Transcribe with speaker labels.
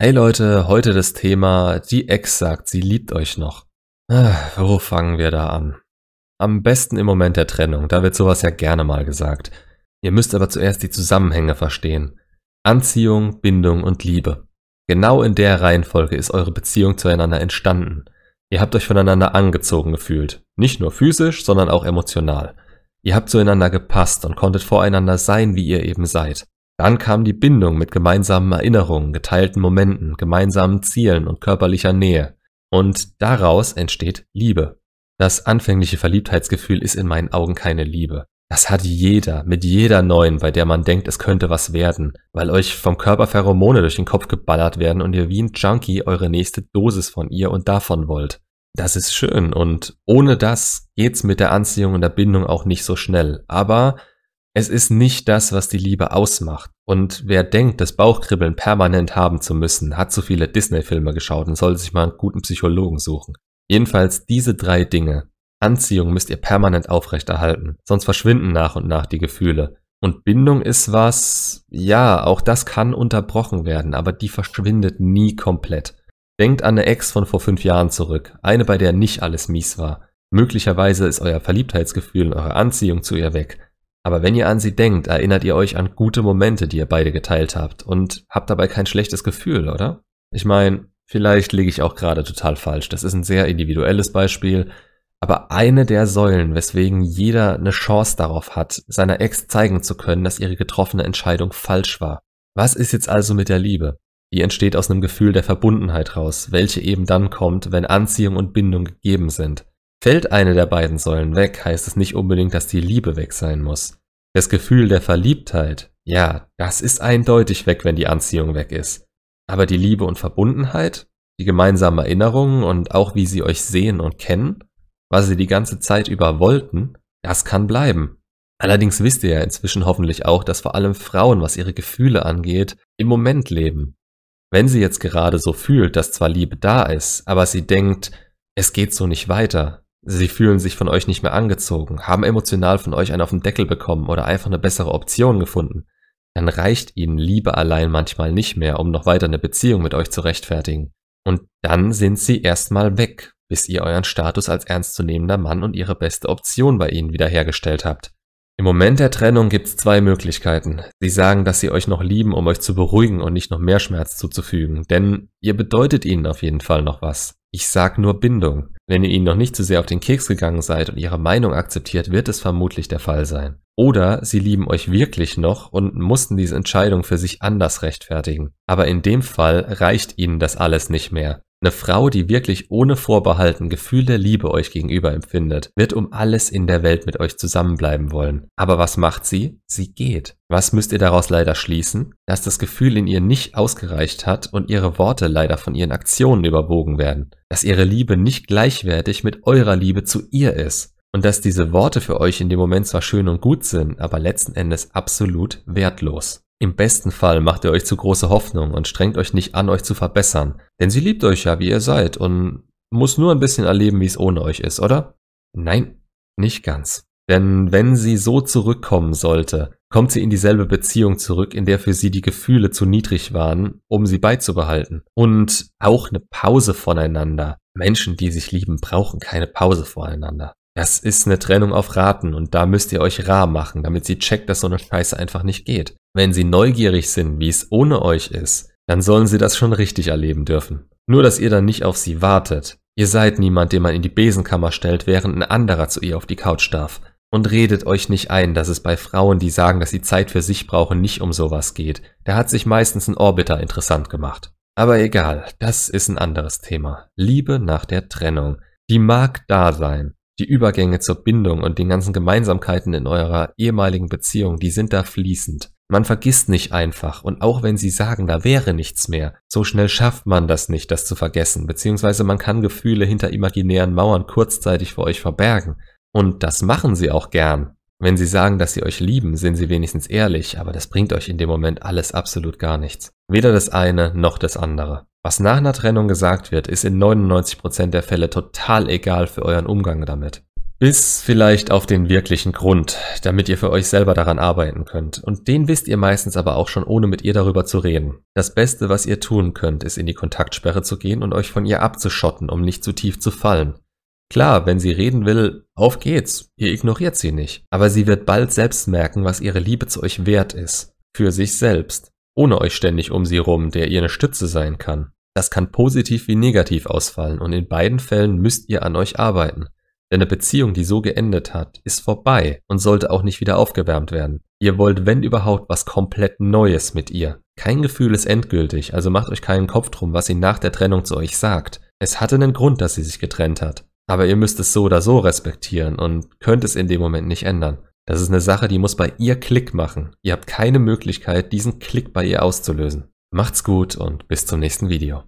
Speaker 1: Hey Leute, heute das Thema, die Ex sagt, sie liebt euch noch. Ah, wo fangen wir da an? Am besten im Moment der Trennung, da wird sowas ja gerne mal gesagt. Ihr müsst aber zuerst die Zusammenhänge verstehen. Anziehung, Bindung und Liebe. Genau in der Reihenfolge ist eure Beziehung zueinander entstanden. Ihr habt euch voneinander angezogen gefühlt. Nicht nur physisch, sondern auch emotional. Ihr habt zueinander gepasst und konntet voreinander sein, wie ihr eben seid. Dann kam die Bindung mit gemeinsamen Erinnerungen, geteilten Momenten, gemeinsamen Zielen und körperlicher Nähe. Und daraus entsteht Liebe. Das anfängliche Verliebtheitsgefühl ist in meinen Augen keine Liebe. Das hat jeder, mit jeder neuen, bei der man denkt, es könnte was werden, weil euch vom Körper Pheromone durch den Kopf geballert werden und ihr wie ein Junkie eure nächste Dosis von ihr und davon wollt. Das ist schön und ohne das geht's mit der Anziehung und der Bindung auch nicht so schnell. Aber es ist nicht das, was die Liebe ausmacht. Und wer denkt, das Bauchkribbeln permanent haben zu müssen, hat zu viele Disney-Filme geschaut und sollte sich mal einen guten Psychologen suchen. Jedenfalls diese drei Dinge. Anziehung müsst ihr permanent aufrechterhalten, sonst verschwinden nach und nach die Gefühle. Und Bindung ist was, ja, auch das kann unterbrochen werden, aber die verschwindet nie komplett. Denkt an eine Ex von vor fünf Jahren zurück, eine, bei der nicht alles mies war. Möglicherweise ist euer Verliebtheitsgefühl und eure Anziehung zu ihr weg, aber wenn ihr an sie denkt, erinnert ihr euch an gute Momente, die ihr beide geteilt habt und habt dabei kein schlechtes Gefühl, oder? Ich meine, vielleicht liege ich auch gerade total falsch. Das ist ein sehr individuelles Beispiel. Aber eine der Säulen, weswegen jeder eine Chance darauf hat, seiner Ex zeigen zu können, dass ihre getroffene Entscheidung falsch war. Was ist jetzt also mit der Liebe? Die entsteht aus einem Gefühl der Verbundenheit raus, welche eben dann kommt, wenn Anziehung und Bindung gegeben sind. Fällt eine der beiden Säulen weg, heißt es nicht unbedingt, dass die Liebe weg sein muss. Das Gefühl der Verliebtheit, ja, das ist eindeutig weg, wenn die Anziehung weg ist. Aber die Liebe und Verbundenheit, die gemeinsamen Erinnerungen und auch wie sie euch sehen und kennen, was sie die ganze Zeit über wollten, das kann bleiben. Allerdings wisst ihr ja inzwischen hoffentlich auch, dass vor allem Frauen, was ihre Gefühle angeht, im Moment leben. Wenn sie jetzt gerade so fühlt, dass zwar Liebe da ist, aber sie denkt, es geht so nicht weiter, Sie fühlen sich von euch nicht mehr angezogen, haben emotional von euch einen auf den Deckel bekommen oder einfach eine bessere Option gefunden. Dann reicht ihnen Liebe allein manchmal nicht mehr, um noch weiter eine Beziehung mit euch zu rechtfertigen. Und dann sind sie erstmal weg, bis ihr euren Status als ernstzunehmender Mann und ihre beste Option bei ihnen wiederhergestellt habt. Im Moment der Trennung gibt's zwei Möglichkeiten. Sie sagen, dass sie euch noch lieben, um euch zu beruhigen und nicht noch mehr Schmerz zuzufügen, denn ihr bedeutet ihnen auf jeden Fall noch was. Ich sag nur Bindung. Wenn ihr ihnen noch nicht zu sehr auf den Keks gegangen seid und ihre Meinung akzeptiert, wird es vermutlich der Fall sein. Oder sie lieben euch wirklich noch und mussten diese Entscheidung für sich anders rechtfertigen. Aber in dem Fall reicht ihnen das alles nicht mehr. Eine Frau, die wirklich ohne Vorbehalten Gefühl der Liebe euch gegenüber empfindet, wird um alles in der Welt mit euch zusammenbleiben wollen. Aber was macht sie? Sie geht. Was müsst ihr daraus leider schließen? Dass das Gefühl in ihr nicht ausgereicht hat und ihre Worte leider von ihren Aktionen überwogen werden. Dass ihre Liebe nicht gleichwertig mit eurer Liebe zu ihr ist. Und dass diese Worte für euch in dem Moment zwar schön und gut sind, aber letzten Endes absolut wertlos. Im besten Fall macht ihr euch zu große Hoffnung und strengt euch nicht an, euch zu verbessern. Denn sie liebt euch ja, wie ihr seid und muss nur ein bisschen erleben, wie es ohne euch ist, oder? Nein, nicht ganz. Denn wenn sie so zurückkommen sollte, kommt sie in dieselbe Beziehung zurück, in der für sie die Gefühle zu niedrig waren, um sie beizubehalten. Und auch eine Pause voneinander. Menschen, die sich lieben, brauchen keine Pause voneinander. Das ist eine Trennung auf Raten und da müsst ihr euch rar machen, damit sie checkt, dass so eine Scheiße einfach nicht geht. Wenn sie neugierig sind, wie es ohne euch ist, dann sollen sie das schon richtig erleben dürfen. Nur, dass ihr dann nicht auf sie wartet. Ihr seid niemand, den man in die Besenkammer stellt, während ein anderer zu ihr auf die Couch darf. Und redet euch nicht ein, dass es bei Frauen, die sagen, dass sie Zeit für sich brauchen, nicht um sowas geht. Da hat sich meistens ein Orbiter interessant gemacht. Aber egal, das ist ein anderes Thema. Liebe nach der Trennung. Die mag da sein. Die Übergänge zur Bindung und den ganzen Gemeinsamkeiten in eurer ehemaligen Beziehung, die sind da fließend. Man vergisst nicht einfach, und auch wenn sie sagen, da wäre nichts mehr, so schnell schafft man das nicht, das zu vergessen, beziehungsweise man kann Gefühle hinter imaginären Mauern kurzzeitig vor euch verbergen. Und das machen sie auch gern. Wenn sie sagen, dass sie euch lieben, sind sie wenigstens ehrlich, aber das bringt euch in dem Moment alles absolut gar nichts. Weder das eine noch das andere. Was nach einer Trennung gesagt wird, ist in 99% der Fälle total egal für euren Umgang damit. Bis vielleicht auf den wirklichen Grund, damit ihr für euch selber daran arbeiten könnt. Und den wisst ihr meistens aber auch schon, ohne mit ihr darüber zu reden. Das Beste, was ihr tun könnt, ist in die Kontaktsperre zu gehen und euch von ihr abzuschotten, um nicht zu tief zu fallen. Klar, wenn sie reden will, auf geht's. Ihr ignoriert sie nicht. Aber sie wird bald selbst merken, was ihre Liebe zu euch wert ist. Für sich selbst. Ohne euch ständig um sie rum, der ihr eine Stütze sein kann. Das kann positiv wie negativ ausfallen und in beiden Fällen müsst ihr an euch arbeiten. Denn eine Beziehung, die so geendet hat, ist vorbei und sollte auch nicht wieder aufgewärmt werden. Ihr wollt, wenn überhaupt, was komplett Neues mit ihr. Kein Gefühl ist endgültig, also macht euch keinen Kopf drum, was sie nach der Trennung zu euch sagt. Es hatte einen Grund, dass sie sich getrennt hat. Aber ihr müsst es so oder so respektieren und könnt es in dem Moment nicht ändern. Das ist eine Sache, die muss bei ihr Klick machen. Ihr habt keine Möglichkeit, diesen Klick bei ihr auszulösen. Macht's gut und bis zum nächsten Video.